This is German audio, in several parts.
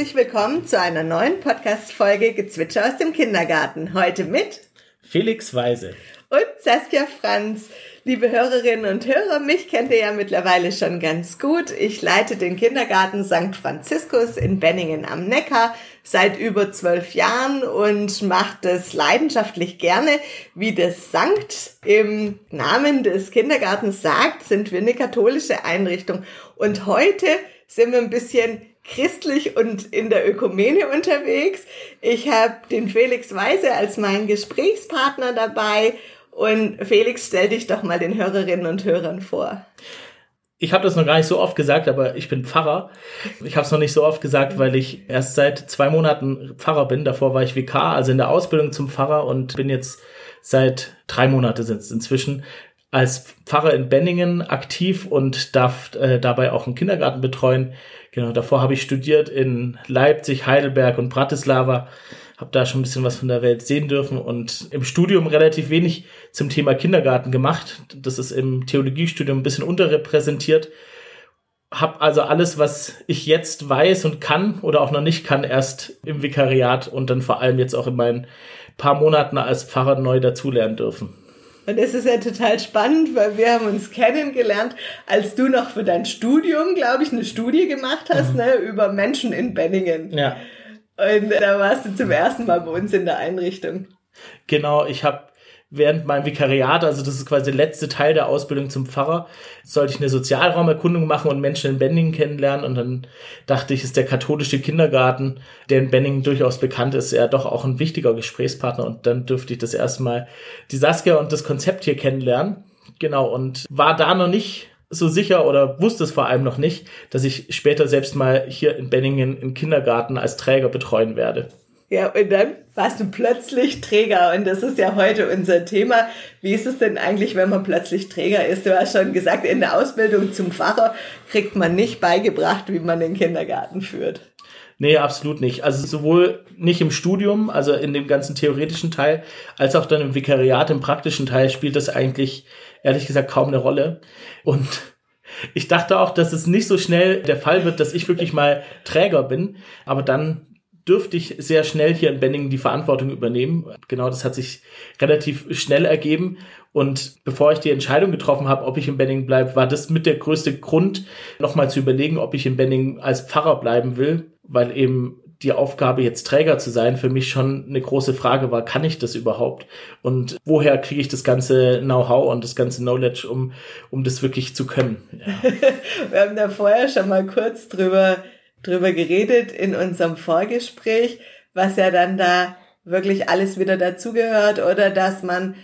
Herzlich willkommen zu einer neuen Podcast-Folge Gezwitscher aus dem Kindergarten. Heute mit Felix Weise und Saskia Franz. Liebe Hörerinnen und Hörer, mich kennt ihr ja mittlerweile schon ganz gut. Ich leite den Kindergarten St. Franziskus in Benningen am Neckar seit über zwölf Jahren und mache das leidenschaftlich gerne. Wie das Sankt im Namen des Kindergartens sagt, sind wir eine katholische Einrichtung. Und heute sind wir ein bisschen christlich und in der Ökumene unterwegs. Ich habe den Felix Weise als meinen Gesprächspartner dabei und Felix, stell dich doch mal den Hörerinnen und Hörern vor. Ich habe das noch gar nicht so oft gesagt, aber ich bin Pfarrer. Ich habe es noch nicht so oft gesagt, weil ich erst seit zwei Monaten Pfarrer bin. Davor war ich Vikar, also in der Ausbildung zum Pfarrer und bin jetzt seit drei Monate sind es inzwischen als Pfarrer in Benningen aktiv und darf äh, dabei auch einen Kindergarten betreuen. Genau, davor habe ich studiert in Leipzig, Heidelberg und Bratislava habe da schon ein bisschen was von der Welt sehen dürfen und im Studium relativ wenig zum Thema Kindergarten gemacht. Das ist im Theologiestudium ein bisschen unterrepräsentiert. Hab also alles, was ich jetzt weiß und kann oder auch noch nicht kann, erst im Vikariat und dann vor allem jetzt auch in meinen paar Monaten als Pfarrer neu dazulernen dürfen. Und es ist ja total spannend, weil wir haben uns kennengelernt, als du noch für dein Studium, glaube ich, eine Studie gemacht hast, mhm. ne, über Menschen in Benningen. Ja. Und da warst du zum ersten Mal bei uns in der Einrichtung. Genau, ich habe während meinem Vikariat, also das ist quasi der letzte Teil der Ausbildung zum Pfarrer, sollte ich eine Sozialraumerkundung machen und Menschen in Benningen kennenlernen. Und dann dachte ich, ist der katholische Kindergarten, der in Benningen durchaus bekannt ist, ja doch auch ein wichtiger Gesprächspartner. Und dann dürfte ich das erste Mal die Saskia und das Konzept hier kennenlernen. Genau, und war da noch nicht so sicher oder wusste es vor allem noch nicht, dass ich später selbst mal hier in Benningen im Kindergarten als Träger betreuen werde. Ja, und dann warst du plötzlich Träger und das ist ja heute unser Thema. Wie ist es denn eigentlich, wenn man plötzlich Träger ist? Du hast schon gesagt, in der Ausbildung zum Pfarrer kriegt man nicht beigebracht, wie man den Kindergarten führt. Nee, absolut nicht. Also sowohl nicht im Studium, also in dem ganzen theoretischen Teil, als auch dann im Vikariat, im praktischen Teil spielt das eigentlich ehrlich gesagt kaum eine Rolle. Und ich dachte auch, dass es nicht so schnell der Fall wird, dass ich wirklich mal Träger bin. Aber dann dürfte ich sehr schnell hier in Benningen die Verantwortung übernehmen. Genau, das hat sich relativ schnell ergeben. Und bevor ich die Entscheidung getroffen habe, ob ich in Benningen bleibe, war das mit der größte Grund, nochmal zu überlegen, ob ich in Benningen als Pfarrer bleiben will, weil eben die Aufgabe, jetzt Träger zu sein, für mich schon eine große Frage war, kann ich das überhaupt? Und woher kriege ich das ganze Know-how und das ganze Knowledge, um, um das wirklich zu können? Ja. Wir haben da vorher schon mal kurz drüber, drüber geredet in unserem Vorgespräch, was ja dann da wirklich alles wieder dazugehört oder dass man,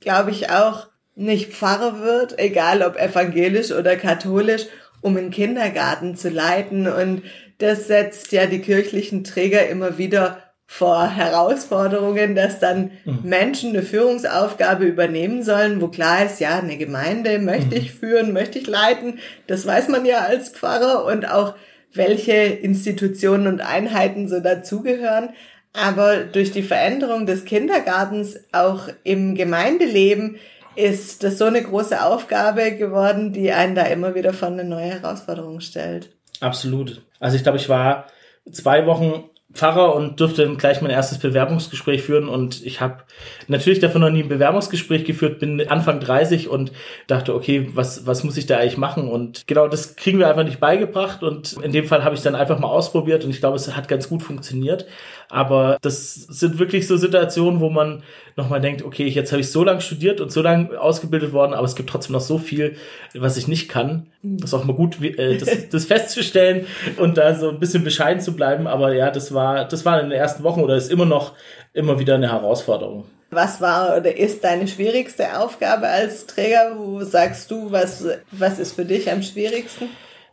glaube ich, auch nicht Pfarrer wird, egal ob evangelisch oder katholisch, um einen Kindergarten zu leiten und das setzt ja die kirchlichen Träger immer wieder vor Herausforderungen, dass dann mhm. Menschen eine Führungsaufgabe übernehmen sollen, wo klar ist, ja, eine Gemeinde möchte mhm. ich führen, möchte ich leiten. Das weiß man ja als Pfarrer und auch welche Institutionen und Einheiten so dazugehören. Aber durch die Veränderung des Kindergartens auch im Gemeindeleben ist das so eine große Aufgabe geworden, die einen da immer wieder vor eine neue Herausforderung stellt. Absolut. Also ich glaube, ich war zwei Wochen Pfarrer und durfte dann gleich mein erstes Bewerbungsgespräch führen und ich habe natürlich davon noch nie ein Bewerbungsgespräch geführt, bin Anfang 30 und dachte, okay, was, was muss ich da eigentlich machen? Und genau das kriegen wir einfach nicht beigebracht und in dem Fall habe ich dann einfach mal ausprobiert und ich glaube, es hat ganz gut funktioniert. Aber das sind wirklich so Situationen, wo man nochmal denkt, okay, jetzt habe ich so lange studiert und so lange ausgebildet worden, aber es gibt trotzdem noch so viel, was ich nicht kann. Das ist auch mal gut, äh, das, das festzustellen und da so ein bisschen bescheiden zu bleiben. Aber ja, das war, das war in den ersten Wochen oder ist immer noch immer wieder eine Herausforderung. Was war oder ist deine schwierigste Aufgabe als Träger? Wo sagst du, was, was ist für dich am schwierigsten?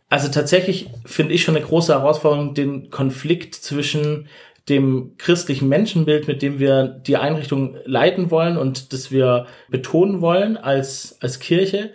Also tatsächlich finde ich schon eine große Herausforderung, den Konflikt zwischen dem christlichen Menschenbild, mit dem wir die Einrichtung leiten wollen und das wir betonen wollen als, als Kirche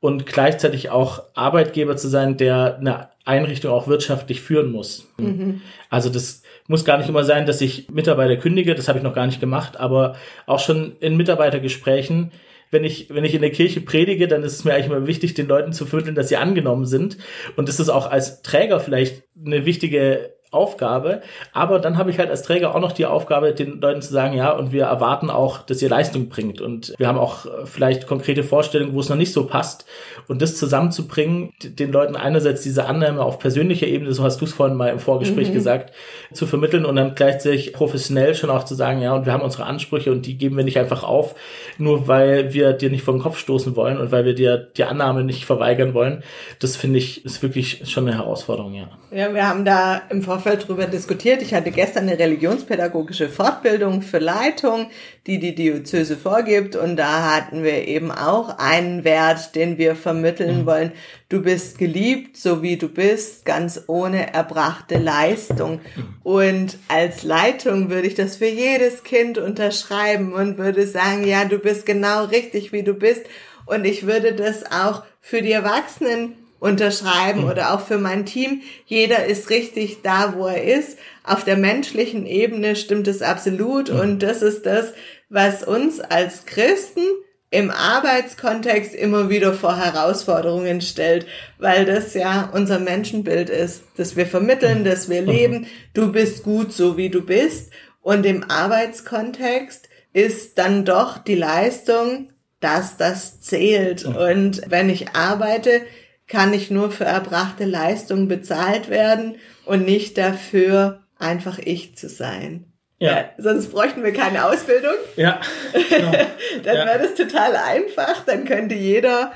und gleichzeitig auch Arbeitgeber zu sein, der eine Einrichtung auch wirtschaftlich führen muss. Mhm. Also das muss gar nicht immer sein, dass ich Mitarbeiter kündige, das habe ich noch gar nicht gemacht, aber auch schon in Mitarbeitergesprächen wenn ich, wenn ich in der Kirche predige, dann ist es mir eigentlich immer wichtig, den Leuten zu vermitteln, dass sie angenommen sind. Und das ist auch als Träger vielleicht eine wichtige Aufgabe. Aber dann habe ich halt als Träger auch noch die Aufgabe, den Leuten zu sagen, ja, und wir erwarten auch, dass ihr Leistung bringt. Und wir haben auch äh, vielleicht konkrete Vorstellungen, wo es noch nicht so passt. Und das zusammenzubringen, den Leuten einerseits diese Annahme auf persönlicher Ebene, so hast du es vorhin mal im Vorgespräch mhm. gesagt, zu vermitteln und dann gleichzeitig professionell schon auch zu sagen, ja, und wir haben unsere Ansprüche und die geben wir nicht einfach auf, nur weil wir dir nicht vor den Kopf stoßen wollen und weil wir dir die Annahme nicht verweigern wollen. Das finde ich ist wirklich schon eine Herausforderung, ja. Ja, wir haben da im Vorfeld drüber diskutiert. Ich hatte gestern eine religionspädagogische Fortbildung für Leitung, die die Diözese vorgibt und da hatten wir eben auch einen Wert, den wir vermitteln mhm. wollen. Du bist geliebt, so wie du bist, ganz ohne erbrachte Leistung. Mhm. Und als Leitung würde ich das für jedes Kind unterschreiben und würde sagen, ja, du bist genau richtig, wie du bist. Und ich würde das auch für die Erwachsenen unterschreiben mhm. oder auch für mein Team. Jeder ist richtig da, wo er ist. Auf der menschlichen Ebene stimmt es absolut. Mhm. Und das ist das, was uns als Christen im Arbeitskontext immer wieder vor Herausforderungen stellt, weil das ja unser Menschenbild ist, dass wir vermitteln, dass wir leben, du bist gut so wie du bist und im Arbeitskontext ist dann doch die Leistung, dass das zählt und wenn ich arbeite, kann ich nur für erbrachte Leistung bezahlt werden und nicht dafür einfach ich zu sein. Ja. ja. sonst bräuchten wir keine Ausbildung. Ja. Genau. dann ja. wäre das total einfach. Dann könnte jeder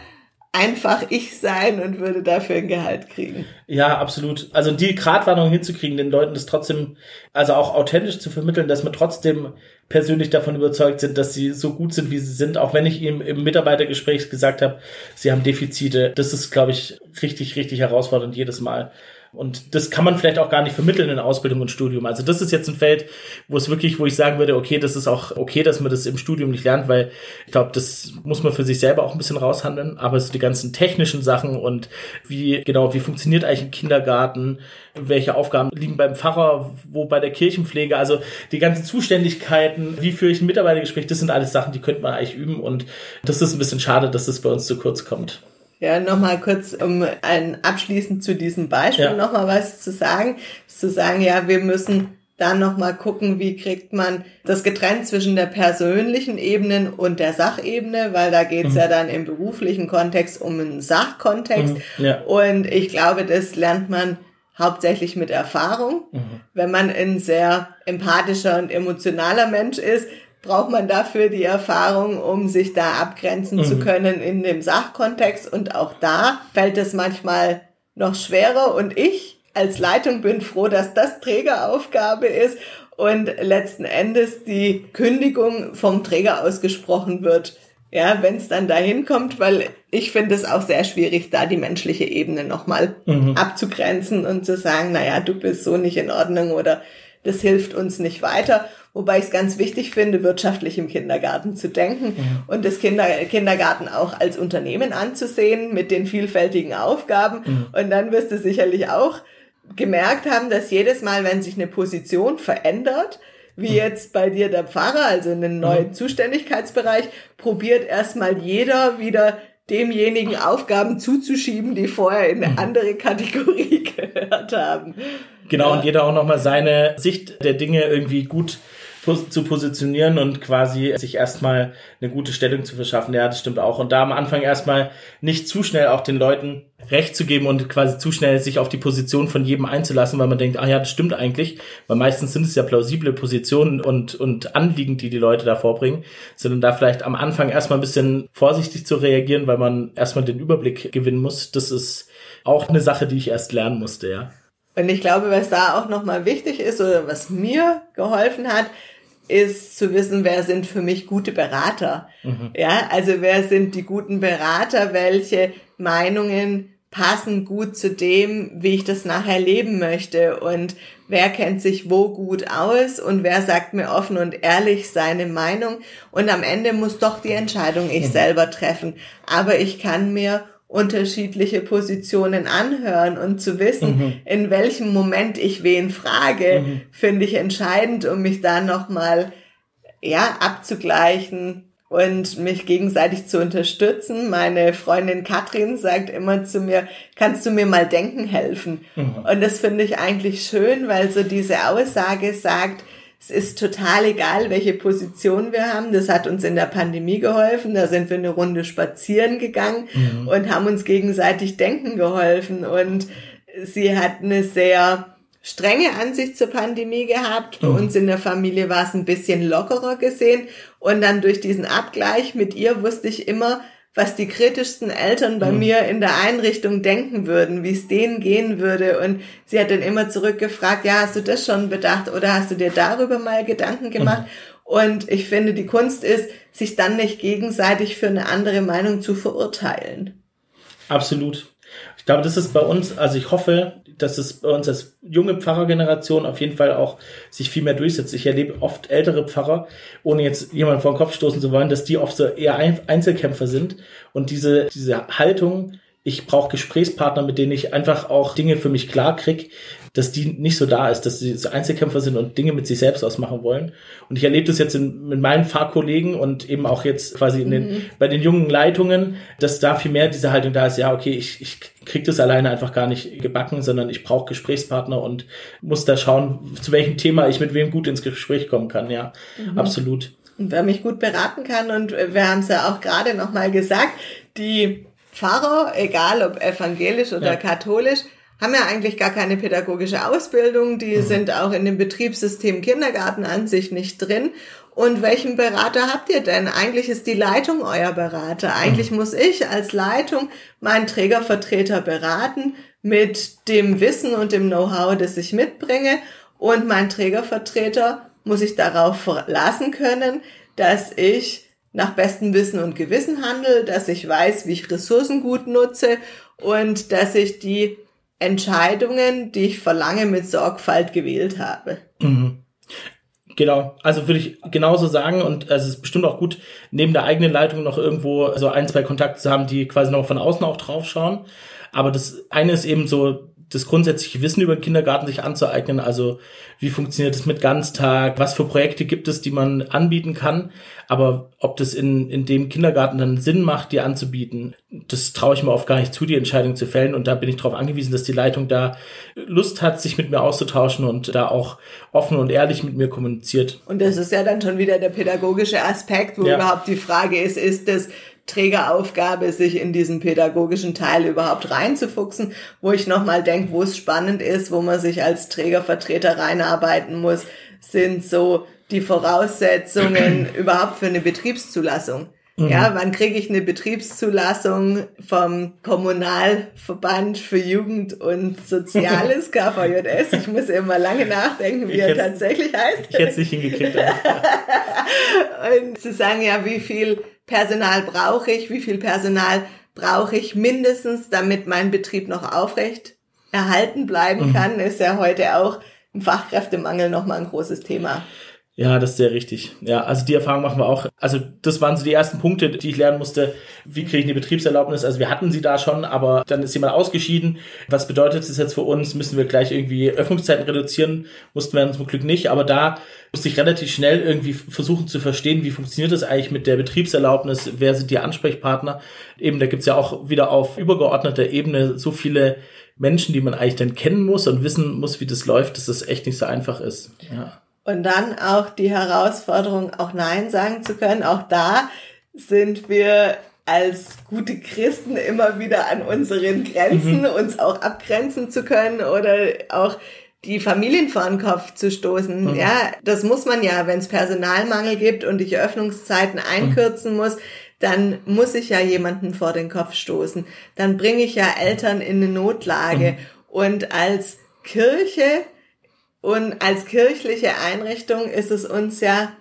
einfach ich sein und würde dafür ein Gehalt kriegen. Ja, absolut. Also die Gratwanderung hinzukriegen, den Leuten das trotzdem, also auch authentisch zu vermitteln, dass wir trotzdem persönlich davon überzeugt sind, dass sie so gut sind, wie sie sind, auch wenn ich ihm im Mitarbeitergespräch gesagt habe, sie haben Defizite. Das ist, glaube ich, richtig, richtig herausfordernd jedes Mal. Und das kann man vielleicht auch gar nicht vermitteln in Ausbildung und Studium. Also das ist jetzt ein Feld, wo es wirklich, wo ich sagen würde, okay, das ist auch okay, dass man das im Studium nicht lernt, weil ich glaube, das muss man für sich selber auch ein bisschen raushandeln. Aber sind die ganzen technischen Sachen und wie, genau, wie funktioniert eigentlich ein Kindergarten? Welche Aufgaben liegen beim Pfarrer, wo bei der Kirchenpflege? Also die ganzen Zuständigkeiten, wie führe ich ein Mitarbeitergespräch? Das sind alles Sachen, die könnte man eigentlich üben. Und das ist ein bisschen schade, dass das bei uns zu kurz kommt. Ja, nochmal kurz, um ein, abschließend zu diesem Beispiel ja. nochmal was zu sagen. Zu sagen, ja, wir müssen dann nochmal gucken, wie kriegt man das getrennt zwischen der persönlichen Ebene und der Sachebene, weil da geht's mhm. ja dann im beruflichen Kontext um einen Sachkontext. Mhm. Ja. Und ich glaube, das lernt man hauptsächlich mit Erfahrung. Mhm. Wenn man ein sehr empathischer und emotionaler Mensch ist, braucht man dafür die Erfahrung, um sich da abgrenzen mhm. zu können in dem Sachkontext. Und auch da fällt es manchmal noch schwerer. Und ich als Leitung bin froh, dass das Trägeraufgabe ist und letzten Endes die Kündigung vom Träger ausgesprochen wird. Ja, wenn es dann dahin kommt, weil ich finde es auch sehr schwierig, da die menschliche Ebene nochmal mhm. abzugrenzen und zu sagen, naja, du bist so nicht in Ordnung oder das hilft uns nicht weiter. Wobei ich es ganz wichtig finde, wirtschaftlich im Kindergarten zu denken mhm. und das Kinder Kindergarten auch als Unternehmen anzusehen mit den vielfältigen Aufgaben. Mhm. Und dann wirst du sicherlich auch gemerkt haben, dass jedes Mal, wenn sich eine Position verändert, wie jetzt bei dir der Pfarrer, also in den neuen. Zuständigkeitsbereich, probiert erstmal jeder wieder demjenigen Aufgaben zuzuschieben, die vorher in eine mhm. andere Kategorie gehört haben. Genau, ja. und jeder auch nochmal seine Sicht der Dinge irgendwie gut zu positionieren und quasi sich erstmal eine gute Stellung zu verschaffen. Ja, das stimmt auch. Und da am Anfang erstmal nicht zu schnell auch den Leuten Recht zu geben und quasi zu schnell sich auf die Position von jedem einzulassen, weil man denkt, ah ja, das stimmt eigentlich, weil meistens sind es ja plausible Positionen und, und Anliegen, die die Leute da vorbringen, sondern da vielleicht am Anfang erstmal ein bisschen vorsichtig zu reagieren, weil man erstmal den Überblick gewinnen muss. Das ist auch eine Sache, die ich erst lernen musste, ja. Und ich glaube, was da auch nochmal wichtig ist oder was mir geholfen hat, ist zu wissen, wer sind für mich gute Berater. Mhm. Ja, also wer sind die guten Berater, welche Meinungen passen gut zu dem, wie ich das nachher leben möchte und wer kennt sich wo gut aus und wer sagt mir offen und ehrlich seine Meinung und am Ende muss doch die Entscheidung ich mhm. selber treffen. Aber ich kann mir unterschiedliche Positionen anhören und zu wissen, mhm. in welchem Moment ich wen frage, mhm. finde ich entscheidend, um mich da nochmal, ja, abzugleichen, und mich gegenseitig zu unterstützen. Meine Freundin Katrin sagt immer zu mir, kannst du mir mal denken helfen? Mhm. Und das finde ich eigentlich schön, weil so diese Aussage sagt, es ist total egal, welche Position wir haben. Das hat uns in der Pandemie geholfen. Da sind wir eine Runde spazieren gegangen mhm. und haben uns gegenseitig denken geholfen. Und sie hat eine sehr strenge Ansicht zur Pandemie gehabt. Bei mhm. uns in der Familie war es ein bisschen lockerer gesehen. Und dann durch diesen Abgleich mit ihr wusste ich immer, was die kritischsten Eltern bei mhm. mir in der Einrichtung denken würden, wie es denen gehen würde. Und sie hat dann immer zurückgefragt, ja, hast du das schon bedacht oder hast du dir darüber mal Gedanken gemacht? Mhm. Und ich finde, die Kunst ist, sich dann nicht gegenseitig für eine andere Meinung zu verurteilen. Absolut. Ich glaube, das ist bei uns, also ich hoffe, dass es bei uns als junge Pfarrergeneration auf jeden Fall auch sich viel mehr durchsetzt. Ich erlebe oft ältere Pfarrer, ohne jetzt jemanden vor den Kopf stoßen zu wollen, dass die oft so eher Einzelkämpfer sind und diese, diese Haltung, ich brauche Gesprächspartner, mit denen ich einfach auch Dinge für mich klar krieg, dass die nicht so da ist, dass sie so Einzelkämpfer sind und Dinge mit sich selbst ausmachen wollen. Und ich erlebe das jetzt in, mit meinen Fahrkollegen und eben auch jetzt quasi in den, mhm. bei den jungen Leitungen, dass da viel mehr diese Haltung da ist, ja, okay, ich, ich krieg das alleine einfach gar nicht gebacken, sondern ich brauche Gesprächspartner und muss da schauen, zu welchem Thema ich mit wem gut ins Gespräch kommen kann. Ja, mhm. absolut. Und wer mich gut beraten kann, und wir haben es ja auch gerade nochmal gesagt, die Pfarrer, egal ob evangelisch oder ja. katholisch, haben ja eigentlich gar keine pädagogische Ausbildung, die mhm. sind auch in dem Betriebssystem Kindergarten an sich nicht drin. Und welchen Berater habt ihr denn? Eigentlich ist die Leitung euer Berater. Eigentlich mhm. muss ich als Leitung meinen Trägervertreter beraten mit dem Wissen und dem Know-how, das ich mitbringe. Und mein Trägervertreter muss ich darauf verlassen können, dass ich nach bestem Wissen und Gewissen handle, dass ich weiß, wie ich Ressourcen gut nutze und dass ich die Entscheidungen, die ich verlange, mit Sorgfalt gewählt habe. Mhm. Genau, also würde ich genauso sagen und es ist bestimmt auch gut, neben der eigenen Leitung noch irgendwo so ein, zwei Kontakte zu haben, die quasi noch von außen auch drauf schauen. Aber das eine ist eben so das grundsätzliche Wissen über den Kindergarten sich anzueignen. Also wie funktioniert es mit Ganztag? Was für Projekte gibt es, die man anbieten kann? Aber ob das in, in dem Kindergarten dann Sinn macht, die anzubieten, das traue ich mir oft gar nicht zu, die Entscheidung zu fällen. Und da bin ich darauf angewiesen, dass die Leitung da Lust hat, sich mit mir auszutauschen und da auch offen und ehrlich mit mir kommuniziert. Und das ist ja dann schon wieder der pädagogische Aspekt, wo ja. überhaupt die Frage ist, ist das Trägeraufgabe, sich in diesen pädagogischen Teil überhaupt reinzufuchsen, wo ich nochmal denke, wo es spannend ist, wo man sich als Trägervertreter reinarbeiten muss, sind so die Voraussetzungen überhaupt für eine Betriebszulassung. Mhm. Ja, wann kriege ich eine Betriebszulassung vom Kommunalverband für Jugend und Soziales, KVJS? Ich muss immer lange nachdenken, wie ich er tatsächlich heißt. Ich hätte es nicht hingekriegt. und zu sagen, ja, wie viel Personal brauche ich, wie viel Personal brauche ich mindestens, damit mein Betrieb noch aufrecht erhalten bleiben mhm. kann, ist ja heute auch im Fachkräftemangel nochmal ein großes Thema. Ja, das ist sehr richtig. Ja, also die Erfahrung machen wir auch. Also das waren so die ersten Punkte, die ich lernen musste. Wie kriege ich eine Betriebserlaubnis? Also wir hatten sie da schon, aber dann ist jemand ausgeschieden. Was bedeutet das jetzt für uns? Müssen wir gleich irgendwie Öffnungszeiten reduzieren? Mussten wir zum Glück nicht. Aber da musste ich relativ schnell irgendwie versuchen zu verstehen, wie funktioniert das eigentlich mit der Betriebserlaubnis? Wer sind die Ansprechpartner? Eben, da gibt's ja auch wieder auf übergeordneter Ebene so viele Menschen, die man eigentlich dann kennen muss und wissen muss, wie das läuft, dass das echt nicht so einfach ist. Ja. Und dann auch die Herausforderung, auch Nein sagen zu können. Auch da sind wir als gute Christen immer wieder an unseren Grenzen, mhm. uns auch abgrenzen zu können oder auch die Familien vor den Kopf zu stoßen. Mhm. Ja, das muss man ja, wenn es Personalmangel gibt und ich Öffnungszeiten mhm. einkürzen mhm. muss, dann muss ich ja jemanden vor den Kopf stoßen. Dann bringe ich ja Eltern in eine Notlage. Mhm. Und als Kirche und als kirchliche Einrichtung ist es uns ja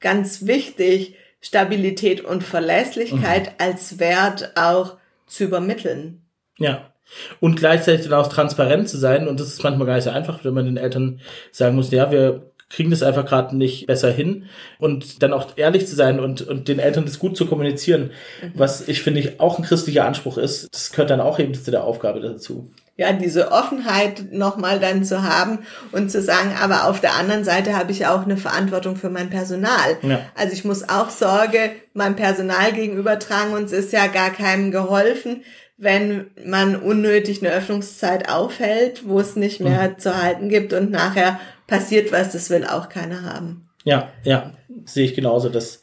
ganz wichtig, Stabilität und Verlässlichkeit mhm. als Wert auch zu übermitteln. Ja. Und gleichzeitig dann auch transparent zu sein. Und das ist manchmal gar nicht so einfach, wenn man den Eltern sagen muss, ja, wir kriegen das einfach gerade nicht besser hin. Und dann auch ehrlich zu sein und, und den Eltern das gut zu kommunizieren, mhm. was ich finde ich auch ein christlicher Anspruch ist, das gehört dann auch eben zu der Aufgabe dazu. Ja, diese Offenheit nochmal dann zu haben und zu sagen, aber auf der anderen Seite habe ich auch eine Verantwortung für mein Personal. Ja. Also ich muss auch Sorge meinem Personal gegenüber tragen und es ist ja gar keinem geholfen, wenn man unnötig eine Öffnungszeit aufhält, wo es nicht mehr mhm. zu halten gibt und nachher passiert was, das will auch keiner haben. Ja, ja, sehe ich genauso, dass,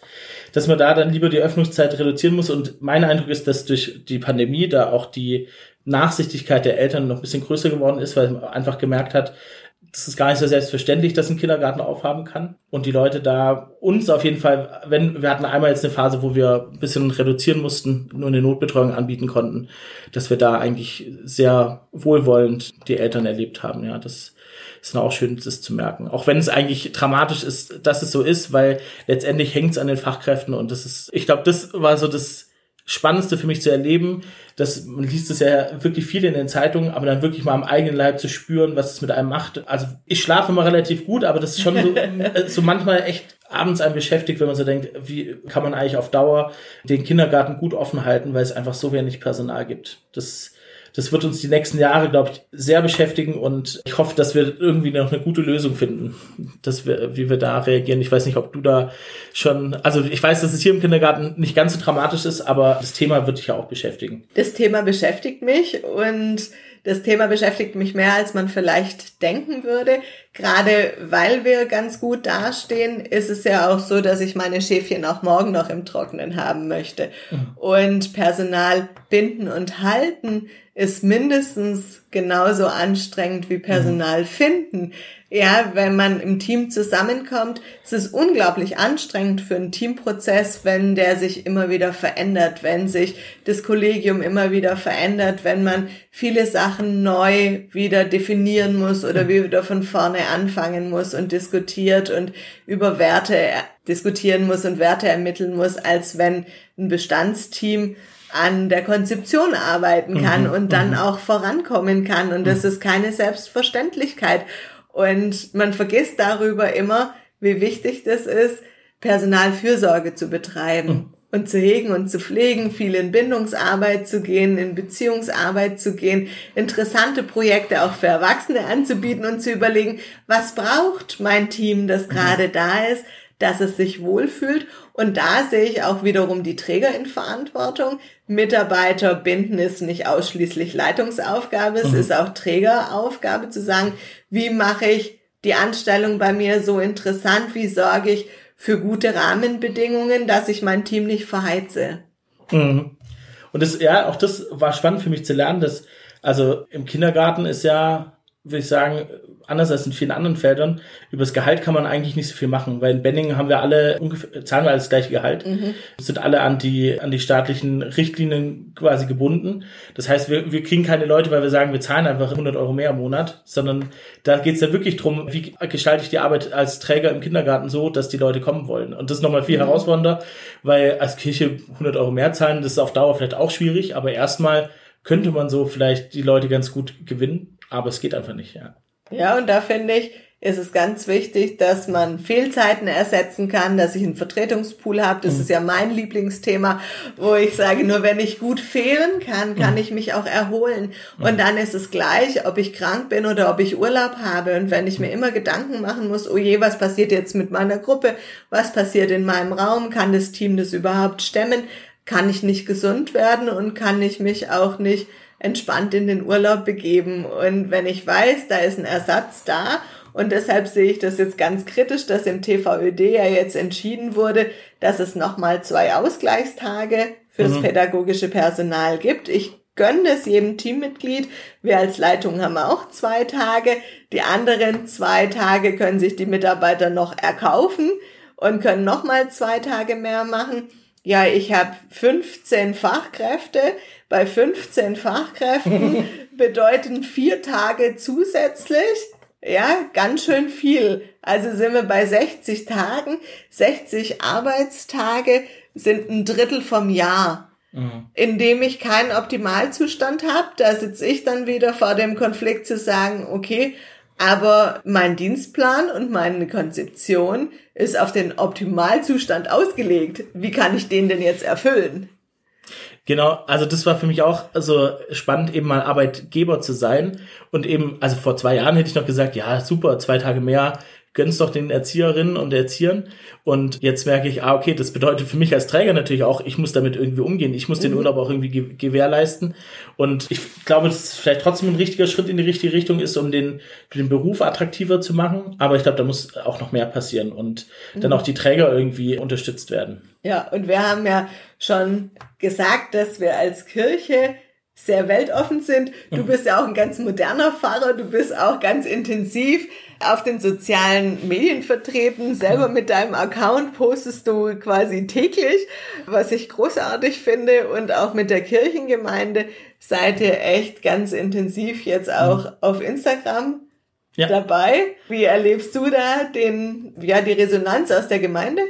dass man da dann lieber die Öffnungszeit reduzieren muss. Und mein Eindruck ist, dass durch die Pandemie da auch die Nachsichtigkeit der Eltern noch ein bisschen größer geworden ist, weil man einfach gemerkt hat, das ist gar nicht so selbstverständlich, dass ein Kindergarten aufhaben kann. Und die Leute da uns auf jeden Fall, wenn wir hatten einmal jetzt eine Phase, wo wir ein bisschen reduzieren mussten, nur eine Notbetreuung anbieten konnten, dass wir da eigentlich sehr wohlwollend die Eltern erlebt haben. Ja, das ist dann auch schön, das zu merken. Auch wenn es eigentlich dramatisch ist, dass es so ist, weil letztendlich hängt es an den Fachkräften und das ist, ich glaube, das war so das Spannendste für mich zu erleben, dass man liest es ja wirklich viel in den Zeitungen, aber dann wirklich mal am eigenen Leib zu spüren, was es mit einem macht. Also ich schlafe immer relativ gut, aber das ist schon so, äh, so manchmal echt abends einen beschäftigt, wenn man so denkt, wie kann man eigentlich auf Dauer den Kindergarten gut offen halten, weil es einfach so wenig Personal gibt. Das das wird uns die nächsten Jahre, glaube ich, sehr beschäftigen und ich hoffe, dass wir irgendwie noch eine gute Lösung finden, dass wir, wie wir da reagieren. Ich weiß nicht, ob du da schon, also ich weiß, dass es hier im Kindergarten nicht ganz so dramatisch ist, aber das Thema wird dich ja auch beschäftigen. Das Thema beschäftigt mich und das Thema beschäftigt mich mehr, als man vielleicht denken würde. Gerade weil wir ganz gut dastehen, ist es ja auch so, dass ich meine Schäfchen auch morgen noch im Trockenen haben möchte. Mhm. Und Personal binden und halten ist mindestens genauso anstrengend wie Personal mhm. finden. Ja, wenn man im Team zusammenkommt, es ist unglaublich anstrengend für einen Teamprozess, wenn der sich immer wieder verändert, wenn sich das Kollegium immer wieder verändert, wenn man viele Sachen neu wieder definieren muss oder mhm. wieder von vorne anfangen muss und diskutiert und über Werte diskutieren muss und Werte ermitteln muss, als wenn ein Bestandsteam an der Konzeption arbeiten kann mhm, und dann mhm. auch vorankommen kann. Und das mhm. ist keine Selbstverständlichkeit. Und man vergisst darüber immer, wie wichtig das ist, Personalfürsorge zu betreiben mhm. und zu hegen und zu pflegen, viel in Bindungsarbeit zu gehen, in Beziehungsarbeit zu gehen, interessante Projekte auch für Erwachsene anzubieten und zu überlegen, was braucht mein Team, das gerade da ist, dass es sich wohlfühlt. Und da sehe ich auch wiederum die Träger in Verantwortung. Mitarbeiter binden ist nicht ausschließlich Leitungsaufgabe, es mhm. ist auch Trägeraufgabe zu sagen, wie mache ich die Anstellung bei mir so interessant, wie sorge ich für gute Rahmenbedingungen, dass ich mein Team nicht verheize. Mhm. Und das, ja, auch das war spannend für mich zu lernen, dass, also im Kindergarten ist ja, würde ich sagen, anders als in vielen anderen Feldern, über das Gehalt kann man eigentlich nicht so viel machen, weil in Benning haben wir alle ungefähr, zahlen wir alles gleiche Gehalt, mhm. sind alle an die, an die staatlichen Richtlinien quasi gebunden. Das heißt, wir, wir kriegen keine Leute, weil wir sagen, wir zahlen einfach 100 Euro mehr im Monat, sondern da geht es ja wirklich drum, wie gestalte ich die Arbeit als Träger im Kindergarten so, dass die Leute kommen wollen. Und das ist nochmal viel mhm. herausfordernder, weil als Kirche 100 Euro mehr zahlen, das ist auf Dauer vielleicht auch schwierig, aber erstmal könnte man so vielleicht die Leute ganz gut gewinnen, aber es geht einfach nicht, ja. Ja, und da finde ich, ist es ganz wichtig, dass man Fehlzeiten ersetzen kann, dass ich einen Vertretungspool habe. Das mhm. ist ja mein Lieblingsthema, wo ich sage, nur wenn ich gut fehlen kann, kann mhm. ich mich auch erholen. Und mhm. dann ist es gleich, ob ich krank bin oder ob ich Urlaub habe. Und wenn ich mir immer Gedanken machen muss, oh je, was passiert jetzt mit meiner Gruppe? Was passiert in meinem Raum? Kann das Team das überhaupt stemmen? Kann ich nicht gesund werden und kann ich mich auch nicht entspannt in den Urlaub begeben. Und wenn ich weiß, da ist ein Ersatz da und deshalb sehe ich das jetzt ganz kritisch, dass im TVÖD ja jetzt entschieden wurde, dass es nochmal zwei Ausgleichstage fürs mhm. pädagogische Personal gibt. Ich gönne es jedem Teammitglied. Wir als Leitung haben auch zwei Tage. Die anderen zwei Tage können sich die Mitarbeiter noch erkaufen und können nochmal zwei Tage mehr machen. Ja, ich habe 15 Fachkräfte bei 15 Fachkräften bedeuten vier Tage zusätzlich, ja, ganz schön viel. Also sind wir bei 60 Tagen. 60 Arbeitstage sind ein Drittel vom Jahr. Mhm. in dem ich keinen Optimalzustand habe. Da sitze ich dann wieder vor dem Konflikt zu sagen, okay, aber mein Dienstplan und meine Konzeption ist auf den Optimalzustand ausgelegt. Wie kann ich den denn jetzt erfüllen? Genau, also das war für mich auch so spannend, eben mal Arbeitgeber zu sein. Und eben, also vor zwei Jahren hätte ich noch gesagt, ja, super, zwei Tage mehr gönn's doch den Erzieherinnen und Erziehern. Und jetzt merke ich, ah, okay, das bedeutet für mich als Träger natürlich auch, ich muss damit irgendwie umgehen. Ich muss den mhm. Urlaub auch irgendwie ge gewährleisten. Und ich glaube, dass es vielleicht trotzdem ein richtiger Schritt in die richtige Richtung ist, um den, den Beruf attraktiver zu machen. Aber ich glaube, da muss auch noch mehr passieren und mhm. dann auch die Träger irgendwie unterstützt werden. Ja, und wir haben ja schon gesagt, dass wir als Kirche sehr weltoffen sind. Du mhm. bist ja auch ein ganz moderner Pfarrer, du bist auch ganz intensiv auf den sozialen Medien vertreten. Selber mit deinem Account postest du quasi täglich, was ich großartig finde. Und auch mit der Kirchengemeinde seid ihr echt ganz intensiv jetzt auch mhm. auf Instagram ja. dabei. Wie erlebst du da den, ja, die Resonanz aus der Gemeinde?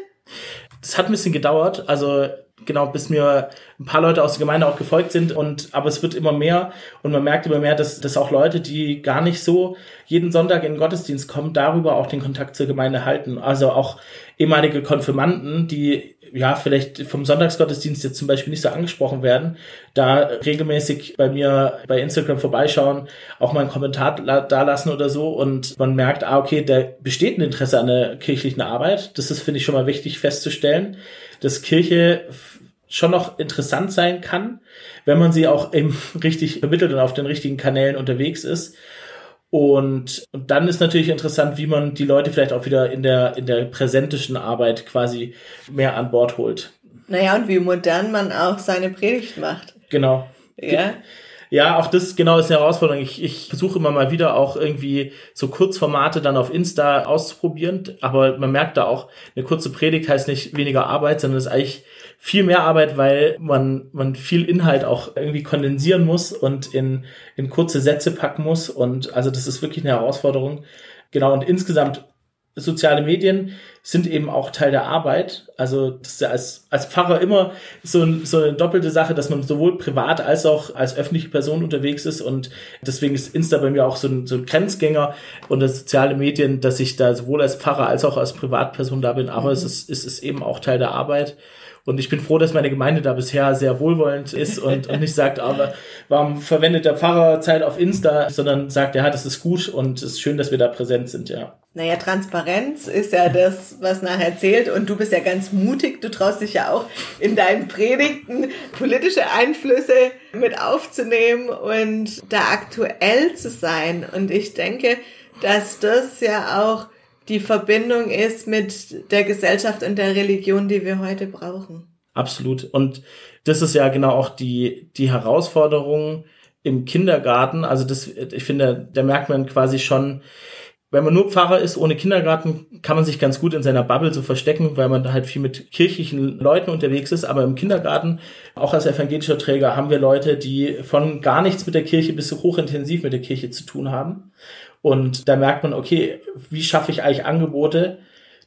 Das hat ein bisschen gedauert. Also genau, bis mir ein paar Leute aus der Gemeinde auch gefolgt sind und aber es wird immer mehr und man merkt immer mehr, dass, dass auch Leute, die gar nicht so jeden Sonntag in den Gottesdienst kommen, darüber auch den Kontakt zur Gemeinde halten. Also auch ehemalige Konfirmanden, die ja vielleicht vom Sonntagsgottesdienst jetzt zum Beispiel nicht so angesprochen werden, da regelmäßig bei mir bei Instagram vorbeischauen, auch mal einen Kommentar da lassen oder so und man merkt, ah okay, da besteht ein Interesse an der kirchlichen Arbeit. Das ist finde ich schon mal wichtig festzustellen, dass Kirche schon noch interessant sein kann, wenn man sie auch eben richtig vermittelt und auf den richtigen Kanälen unterwegs ist. Und, und dann ist natürlich interessant, wie man die Leute vielleicht auch wieder in der, in der präsentischen Arbeit quasi mehr an Bord holt. Naja, und wie modern man auch seine Predigt macht. Genau. Ja. Ja, auch das genau ist eine Herausforderung. Ich, ich versuche immer mal wieder auch irgendwie so Kurzformate dann auf Insta auszuprobieren, aber man merkt da auch, eine kurze Predigt heißt nicht weniger Arbeit, sondern es ist eigentlich viel mehr Arbeit, weil man, man viel Inhalt auch irgendwie kondensieren muss und in, in kurze Sätze packen muss. Und also das ist wirklich eine Herausforderung. Genau, und insgesamt soziale Medien sind eben auch Teil der Arbeit. Also das ist ja als, als Pfarrer immer so, so eine doppelte Sache, dass man sowohl privat als auch als öffentliche Person unterwegs ist. Und deswegen ist Insta bei mir auch so ein, so ein Grenzgänger und das soziale Medien, dass ich da sowohl als Pfarrer als auch als Privatperson da bin. Aber mhm. es, ist, es ist eben auch Teil der Arbeit. Und ich bin froh, dass meine Gemeinde da bisher sehr wohlwollend ist und, und nicht sagt, aber warum verwendet der Pfarrer Zeit auf Insta, sondern sagt, ja, das ist gut und es ist schön, dass wir da präsent sind, ja. Naja, Transparenz ist ja das, was nachher zählt. Und du bist ja ganz mutig. Du traust dich ja auch in deinen Predigten politische Einflüsse mit aufzunehmen und da aktuell zu sein. Und ich denke, dass das ja auch die Verbindung ist mit der Gesellschaft und der Religion, die wir heute brauchen. Absolut. Und das ist ja genau auch die, die Herausforderung im Kindergarten. Also das, ich finde, da merkt man quasi schon, wenn man nur Pfarrer ist ohne Kindergarten, kann man sich ganz gut in seiner Bubble so verstecken, weil man halt viel mit kirchlichen Leuten unterwegs ist. Aber im Kindergarten, auch als evangelischer Träger, haben wir Leute, die von gar nichts mit der Kirche bis hochintensiv mit der Kirche zu tun haben. Und da merkt man, okay, wie schaffe ich eigentlich Angebote,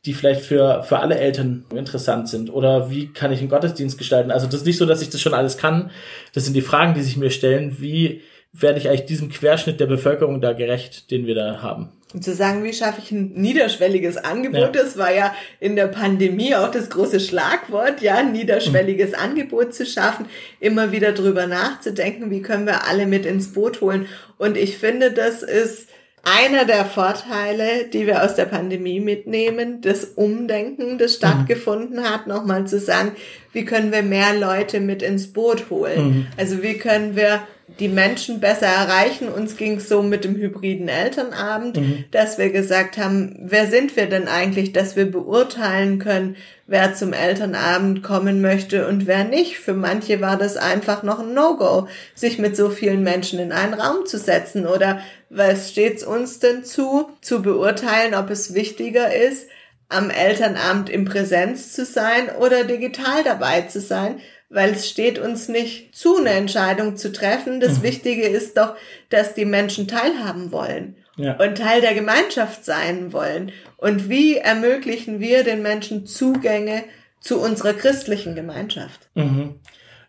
die vielleicht für, für alle Eltern interessant sind? Oder wie kann ich einen Gottesdienst gestalten? Also das ist nicht so, dass ich das schon alles kann. Das sind die Fragen, die sich mir stellen. Wie werde ich eigentlich diesem Querschnitt der Bevölkerung da gerecht, den wir da haben? Und zu sagen, wie schaffe ich ein niederschwelliges Angebot? Ja. Das war ja in der Pandemie auch das große Schlagwort, ja, ein niederschwelliges mhm. Angebot zu schaffen, immer wieder drüber nachzudenken, wie können wir alle mit ins Boot holen. Und ich finde, das ist einer der Vorteile, die wir aus der Pandemie mitnehmen, das Umdenken, das mhm. stattgefunden hat, nochmal zu sagen, wie können wir mehr Leute mit ins Boot holen? Mhm. Also wie können wir die Menschen besser erreichen. Uns ging es so mit dem hybriden Elternabend, mhm. dass wir gesagt haben, wer sind wir denn eigentlich, dass wir beurteilen können, wer zum Elternabend kommen möchte und wer nicht. Für manche war das einfach noch ein No-Go, sich mit so vielen Menschen in einen Raum zu setzen. Oder was steht uns denn zu, zu beurteilen, ob es wichtiger ist, am Elternabend in Präsenz zu sein oder digital dabei zu sein, weil es steht uns nicht zu, eine Entscheidung zu treffen. Das mhm. Wichtige ist doch, dass die Menschen teilhaben wollen ja. und Teil der Gemeinschaft sein wollen. Und wie ermöglichen wir den Menschen Zugänge zu unserer christlichen Gemeinschaft? Mhm.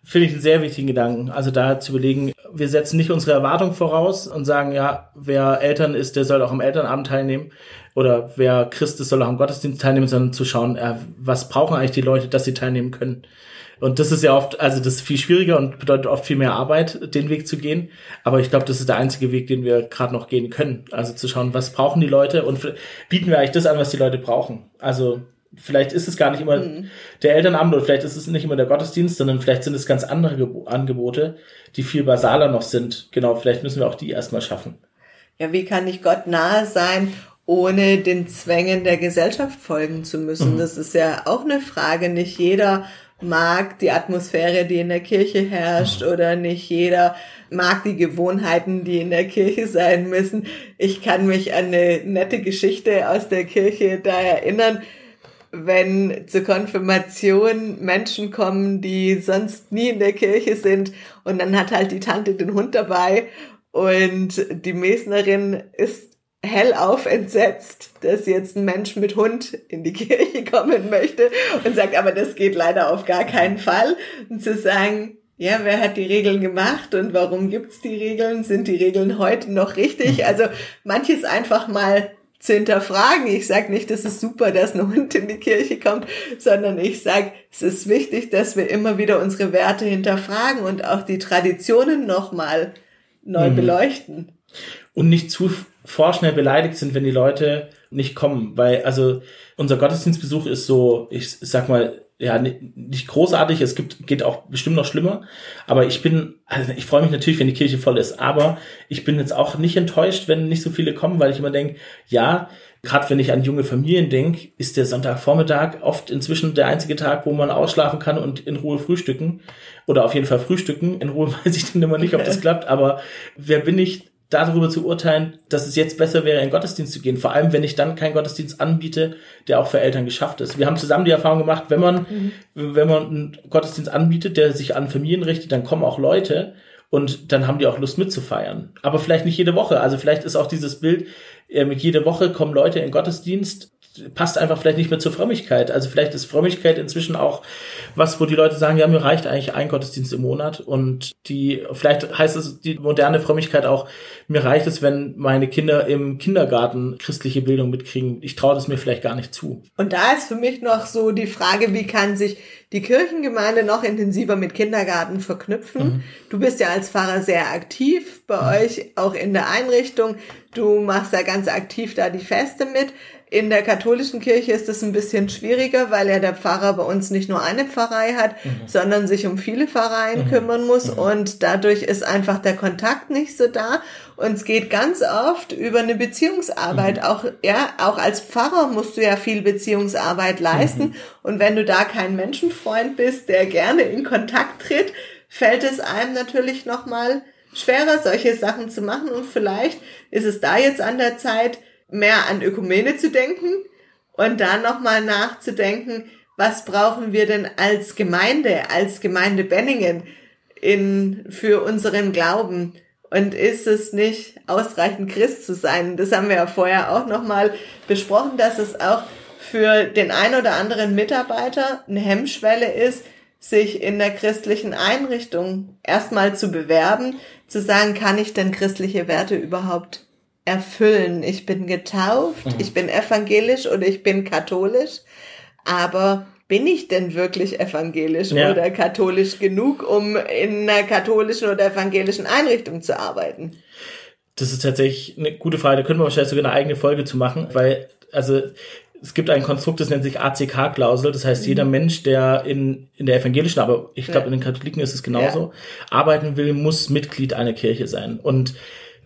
Finde ich einen sehr wichtigen Gedanken. Also da zu überlegen, wir setzen nicht unsere Erwartung voraus und sagen, ja, wer Eltern ist, der soll auch am Elternabend teilnehmen. Oder wer Christ ist, soll auch am Gottesdienst teilnehmen, sondern zu schauen, äh, was brauchen eigentlich die Leute, dass sie teilnehmen können. Und das ist ja oft, also das ist viel schwieriger und bedeutet oft viel mehr Arbeit, den Weg zu gehen. Aber ich glaube, das ist der einzige Weg, den wir gerade noch gehen können. Also zu schauen, was brauchen die Leute und bieten wir eigentlich das an, was die Leute brauchen. Also vielleicht ist es gar nicht immer mhm. der Elternabend oder vielleicht ist es nicht immer der Gottesdienst, sondern vielleicht sind es ganz andere Gebo Angebote, die viel basaler noch sind. Genau, vielleicht müssen wir auch die erstmal schaffen. Ja, wie kann ich Gott nahe sein, ohne den Zwängen der Gesellschaft folgen zu müssen? Mhm. Das ist ja auch eine Frage. Nicht jeder mag die Atmosphäre, die in der Kirche herrscht oder nicht jeder mag die Gewohnheiten, die in der Kirche sein müssen. Ich kann mich an eine nette Geschichte aus der Kirche da erinnern, wenn zur Konfirmation Menschen kommen, die sonst nie in der Kirche sind und dann hat halt die Tante den Hund dabei und die Mesnerin ist hellauf entsetzt, dass jetzt ein Mensch mit Hund in die Kirche kommen möchte und sagt, aber das geht leider auf gar keinen Fall. Und zu sagen, ja, wer hat die Regeln gemacht und warum gibt's die Regeln? Sind die Regeln heute noch richtig? Also manches einfach mal zu hinterfragen. Ich sage nicht, es ist super, dass ein Hund in die Kirche kommt, sondern ich sage, es ist wichtig, dass wir immer wieder unsere Werte hinterfragen und auch die Traditionen nochmal neu mhm. beleuchten. Und nicht zu vorschnell beleidigt sind, wenn die Leute nicht kommen, weil also unser Gottesdienstbesuch ist so, ich sag mal, ja, nicht großartig, es gibt, geht auch bestimmt noch schlimmer, aber ich bin, also ich freue mich natürlich, wenn die Kirche voll ist, aber ich bin jetzt auch nicht enttäuscht, wenn nicht so viele kommen, weil ich immer denke, ja, gerade wenn ich an junge Familien denke, ist der Sonntagvormittag oft inzwischen der einzige Tag, wo man ausschlafen kann und in Ruhe frühstücken. Oder auf jeden Fall frühstücken. In Ruhe weiß ich dann immer nicht, ob das klappt, aber wer bin ich, darüber zu urteilen, dass es jetzt besser wäre, in den Gottesdienst zu gehen. Vor allem, wenn ich dann keinen Gottesdienst anbiete, der auch für Eltern geschafft ist. Wir haben zusammen die Erfahrung gemacht, wenn man, mhm. wenn man einen Gottesdienst anbietet, der sich an Familien richtet, dann kommen auch Leute und dann haben die auch Lust mitzufeiern. Aber vielleicht nicht jede Woche. Also vielleicht ist auch dieses Bild, äh, mit jede Woche kommen Leute in Gottesdienst passt einfach vielleicht nicht mehr zur Frömmigkeit. Also vielleicht ist Frömmigkeit inzwischen auch was, wo die Leute sagen, ja, mir reicht eigentlich ein Gottesdienst im Monat und die, vielleicht heißt es die moderne Frömmigkeit auch, mir reicht es, wenn meine Kinder im Kindergarten christliche Bildung mitkriegen. Ich traue das mir vielleicht gar nicht zu. Und da ist für mich noch so die Frage, wie kann sich die Kirchengemeinde noch intensiver mit Kindergarten verknüpfen? Mhm. Du bist ja als Pfarrer sehr aktiv bei mhm. euch, auch in der Einrichtung. Du machst ja ganz aktiv da die Feste mit. In der katholischen Kirche ist es ein bisschen schwieriger, weil ja der Pfarrer bei uns nicht nur eine Pfarrei hat, mhm. sondern sich um viele Pfarreien mhm. kümmern muss mhm. und dadurch ist einfach der Kontakt nicht so da und es geht ganz oft über eine Beziehungsarbeit. Mhm. Auch, ja, auch als Pfarrer musst du ja viel Beziehungsarbeit leisten mhm. und wenn du da kein Menschenfreund bist, der gerne in Kontakt tritt, fällt es einem natürlich nochmal schwerer, solche Sachen zu machen und vielleicht ist es da jetzt an der Zeit, mehr an Ökumene zu denken und dann nochmal nachzudenken, was brauchen wir denn als Gemeinde, als Gemeinde Benningen in, für unseren Glauben? Und ist es nicht ausreichend Christ zu sein? Das haben wir ja vorher auch nochmal besprochen, dass es auch für den ein oder anderen Mitarbeiter eine Hemmschwelle ist, sich in der christlichen Einrichtung erstmal zu bewerben, zu sagen, kann ich denn christliche Werte überhaupt erfüllen. Ich bin getauft, mhm. ich bin evangelisch oder ich bin katholisch, aber bin ich denn wirklich evangelisch ja. oder katholisch genug, um in einer katholischen oder evangelischen Einrichtung zu arbeiten? Das ist tatsächlich eine gute Frage. Da können wir wahrscheinlich sogar eine eigene Folge zu machen, weil, also, es gibt ein Konstrukt, das nennt sich ACK-Klausel. Das heißt, mhm. jeder Mensch, der in, in der evangelischen, aber ich glaube, ja. in den Katholiken ist es genauso, ja. arbeiten will, muss Mitglied einer Kirche sein. Und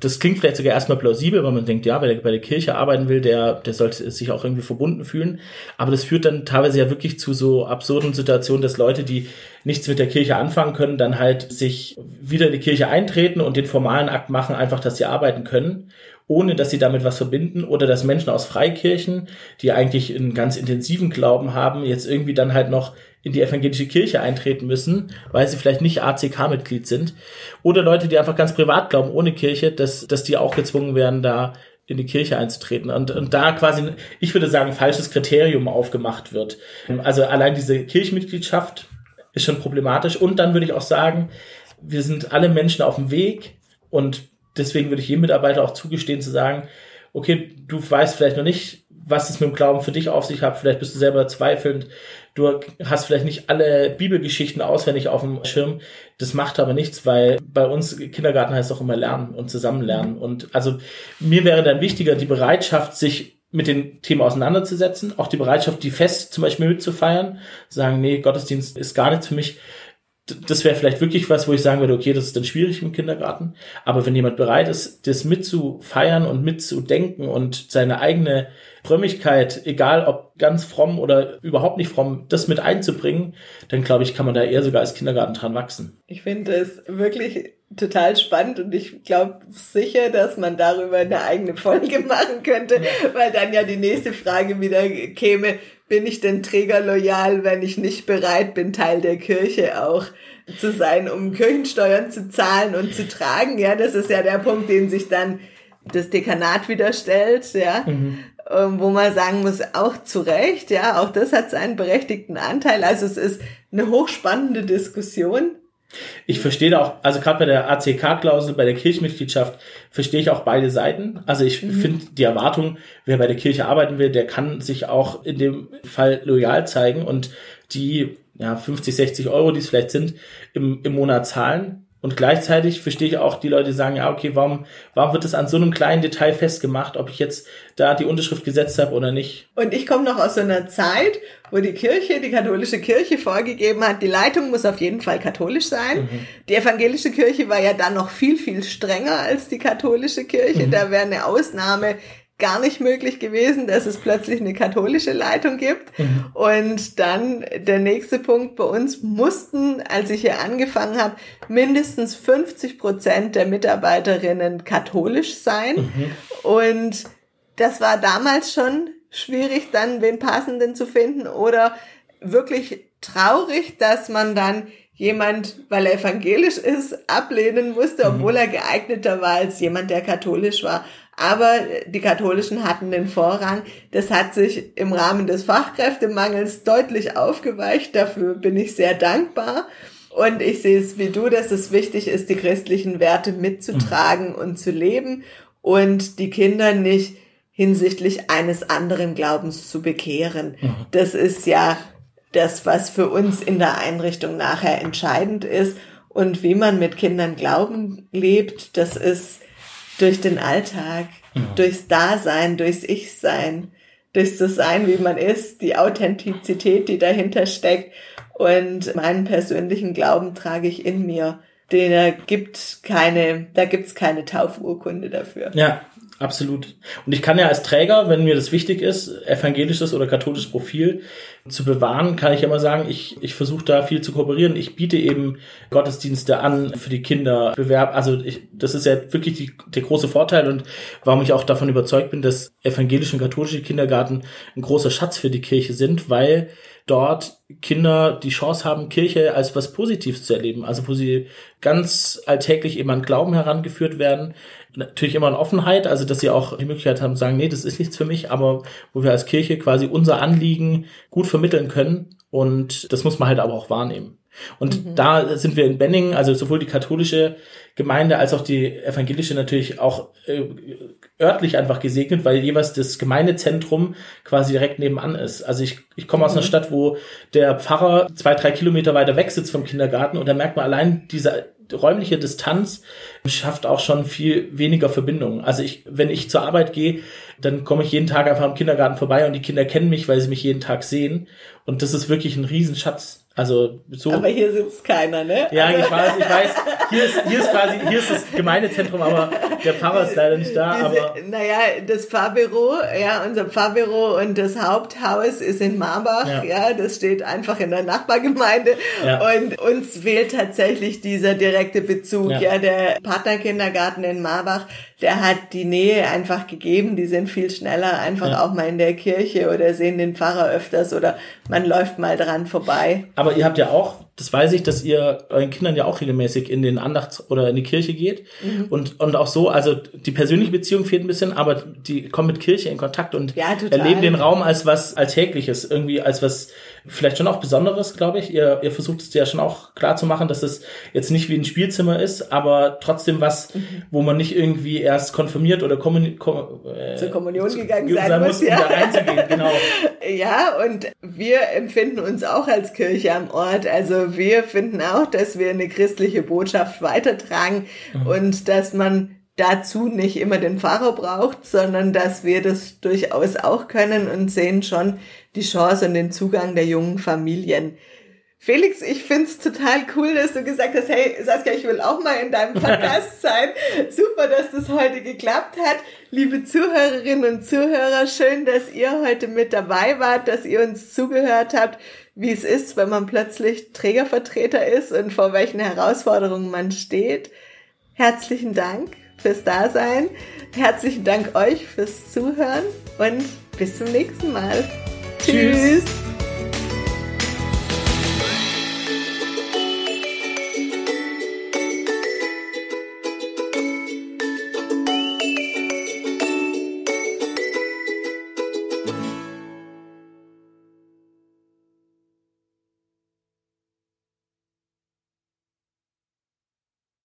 das klingt vielleicht sogar erstmal plausibel, weil man denkt, ja, wer bei der Kirche arbeiten will, der, der sollte sich auch irgendwie verbunden fühlen. Aber das führt dann teilweise ja wirklich zu so absurden Situationen, dass Leute, die nichts mit der Kirche anfangen können, dann halt sich wieder in die Kirche eintreten und den formalen Akt machen, einfach, dass sie arbeiten können ohne dass sie damit was verbinden oder dass Menschen aus Freikirchen, die eigentlich einen ganz intensiven Glauben haben, jetzt irgendwie dann halt noch in die evangelische Kirche eintreten müssen, weil sie vielleicht nicht ACK-Mitglied sind. Oder Leute, die einfach ganz privat glauben, ohne Kirche, dass, dass die auch gezwungen werden, da in die Kirche einzutreten. Und, und da quasi, ich würde sagen, falsches Kriterium aufgemacht wird. Also allein diese Kirchenmitgliedschaft ist schon problematisch. Und dann würde ich auch sagen, wir sind alle Menschen auf dem Weg und deswegen würde ich jedem Mitarbeiter auch zugestehen zu sagen, okay, du weißt vielleicht noch nicht, was es mit dem Glauben für dich auf sich hat. Vielleicht bist du selber zweifelnd. Du hast vielleicht nicht alle Bibelgeschichten auswendig auf dem Schirm. Das macht aber nichts, weil bei uns Kindergarten heißt auch immer lernen und zusammen lernen. Und also mir wäre dann wichtiger die Bereitschaft, sich mit den Themen auseinanderzusetzen, auch die Bereitschaft, die Fest zum Beispiel mitzufeiern, sagen, nee, Gottesdienst ist gar nichts für mich. Das wäre vielleicht wirklich was, wo ich sagen würde, okay, das ist dann schwierig im Kindergarten. Aber wenn jemand bereit ist, das mitzufeiern und mitzudenken und seine eigene Frömmigkeit, egal ob ganz fromm oder überhaupt nicht fromm, das mit einzubringen, dann glaube ich, kann man da eher sogar als Kindergarten dran wachsen. Ich finde es wirklich total spannend und ich glaube sicher, dass man darüber eine eigene Folge machen könnte, weil dann ja die nächste Frage wieder käme, bin ich denn trägerloyal, wenn ich nicht bereit bin, Teil der Kirche auch zu sein, um Kirchensteuern zu zahlen und zu tragen? Ja, das ist ja der Punkt, den sich dann das Dekanat wieder stellt, ja. Mhm. Ähm, wo man sagen muss, auch zu Recht, ja, auch das hat seinen berechtigten Anteil. Also es ist eine hochspannende Diskussion. Ich verstehe da auch, also gerade bei der ACK-Klausel, bei der Kirchmitgliedschaft, verstehe ich auch beide Seiten. Also ich mhm. finde die Erwartung, wer bei der Kirche arbeiten will, der kann sich auch in dem Fall loyal zeigen und die ja, 50, 60 Euro, die es vielleicht sind, im, im Monat zahlen. Und gleichzeitig verstehe ich auch die Leute, die sagen, ja, okay, warum, warum wird das an so einem kleinen Detail festgemacht, ob ich jetzt da die Unterschrift gesetzt habe oder nicht? Und ich komme noch aus so einer Zeit, wo die Kirche, die katholische Kirche vorgegeben hat, die Leitung muss auf jeden Fall katholisch sein. Mhm. Die evangelische Kirche war ja dann noch viel, viel strenger als die katholische Kirche. Mhm. Da wäre eine Ausnahme gar nicht möglich gewesen, dass es plötzlich eine katholische Leitung gibt. Mhm. Und dann der nächste Punkt, bei uns mussten, als ich hier angefangen habe, mindestens 50 Prozent der Mitarbeiterinnen katholisch sein. Mhm. Und das war damals schon schwierig, dann den passenden zu finden oder wirklich traurig, dass man dann jemand, weil er evangelisch ist, ablehnen musste, mhm. obwohl er geeigneter war als jemand, der katholisch war. Aber die Katholischen hatten den Vorrang. Das hat sich im Rahmen des Fachkräftemangels deutlich aufgeweicht. Dafür bin ich sehr dankbar. Und ich sehe es wie du, dass es wichtig ist, die christlichen Werte mitzutragen mhm. und zu leben und die Kinder nicht hinsichtlich eines anderen Glaubens zu bekehren. Mhm. Das ist ja das, was für uns in der Einrichtung nachher entscheidend ist. Und wie man mit Kindern Glauben lebt, das ist durch den Alltag, mhm. durchs Dasein, durchs Ich-Sein, durchs so Sein, wie man ist, die Authentizität, die dahinter steckt. Und meinen persönlichen Glauben trage ich in mir. Den gibt keine, da gibt's keine Taufurkunde dafür. Ja, Absolut. Und ich kann ja als Träger, wenn mir das wichtig ist, evangelisches oder katholisches Profil zu bewahren, kann ich immer sagen, ich, ich versuche da viel zu kooperieren. Ich biete eben Gottesdienste an für die Kinder, Bewerb. Also ich, das ist ja wirklich die, der große Vorteil und warum ich auch davon überzeugt bin, dass evangelische und katholische Kindergarten ein großer Schatz für die Kirche sind, weil dort Kinder die Chance haben, Kirche als was Positives zu erleben. Also wo sie ganz alltäglich eben an Glauben herangeführt werden. Natürlich immer in Offenheit, also dass sie auch die Möglichkeit haben, sagen, nee, das ist nichts für mich, aber wo wir als Kirche quasi unser Anliegen gut vermitteln können. Und das muss man halt aber auch wahrnehmen. Und mhm. da sind wir in Benning, also sowohl die katholische Gemeinde als auch die evangelische natürlich auch äh, örtlich einfach gesegnet, weil jeweils das Gemeindezentrum quasi direkt nebenan ist. Also ich, ich komme mhm. aus einer mhm. Stadt, wo der Pfarrer zwei, drei Kilometer weiter weg sitzt vom Kindergarten und da merkt man allein diese räumliche Distanz schafft auch schon viel weniger Verbindung. Also ich, wenn ich zur Arbeit gehe, dann komme ich jeden Tag einfach am Kindergarten vorbei und die Kinder kennen mich, weil sie mich jeden Tag sehen. Und das ist wirklich ein Riesenschatz. Also so. Aber hier sitzt keiner, ne? Ja, ich weiß, ich weiß. Hier ist, hier ist quasi, hier ist das Gemeindezentrum, aber der Pfarrer ist leider nicht da. Diese, aber naja, das Pfarrbüro, ja, unser Pfarrbüro und das Haupthaus ist in Marbach, ja, ja das steht einfach in der Nachbargemeinde. Ja. Und uns fehlt tatsächlich dieser direkte Bezug. Ja, ja der Partnerkindergarten in Marbach, der hat die Nähe einfach gegeben. Die sind viel schneller einfach ja. auch mal in der Kirche oder sehen den Pfarrer öfters oder man läuft mal dran vorbei. Aber ihr habt ja auch, das weiß ich, dass ihr euren Kindern ja auch regelmäßig in den Andachts- oder in die Kirche geht. Mhm. Und, und auch so, also die persönliche Beziehung fehlt ein bisschen, aber die kommen mit Kirche in Kontakt und ja, erleben den Raum als was Alltägliches, irgendwie als was vielleicht schon auch Besonderes, glaube ich. Ihr, ihr versucht es ja schon auch klar zu machen, dass es jetzt nicht wie ein Spielzimmer ist, aber trotzdem was, mhm. wo man nicht irgendwie erst konfirmiert oder kommun, kom, äh, zur Kommunion zu, gegangen sein, sein muss, um ja. da reinzugehen. Genau. ja, und wir empfinden uns auch als Kirche am Ort. Also wir finden auch, dass wir eine christliche Botschaft weitertragen mhm. und dass man dazu nicht immer den Pfarrer braucht, sondern dass wir das durchaus auch können und sehen schon die Chance und den Zugang der jungen Familien. Felix, ich find's total cool, dass du gesagt hast, hey Saskia, ich will auch mal in deinem Podcast sein. Super, dass das heute geklappt hat. Liebe Zuhörerinnen und Zuhörer, schön, dass ihr heute mit dabei wart, dass ihr uns zugehört habt, wie es ist, wenn man plötzlich Trägervertreter ist und vor welchen Herausforderungen man steht. Herzlichen Dank fürs Dasein. Herzlichen Dank euch fürs Zuhören und bis zum nächsten Mal. Tschüss. Tschüss.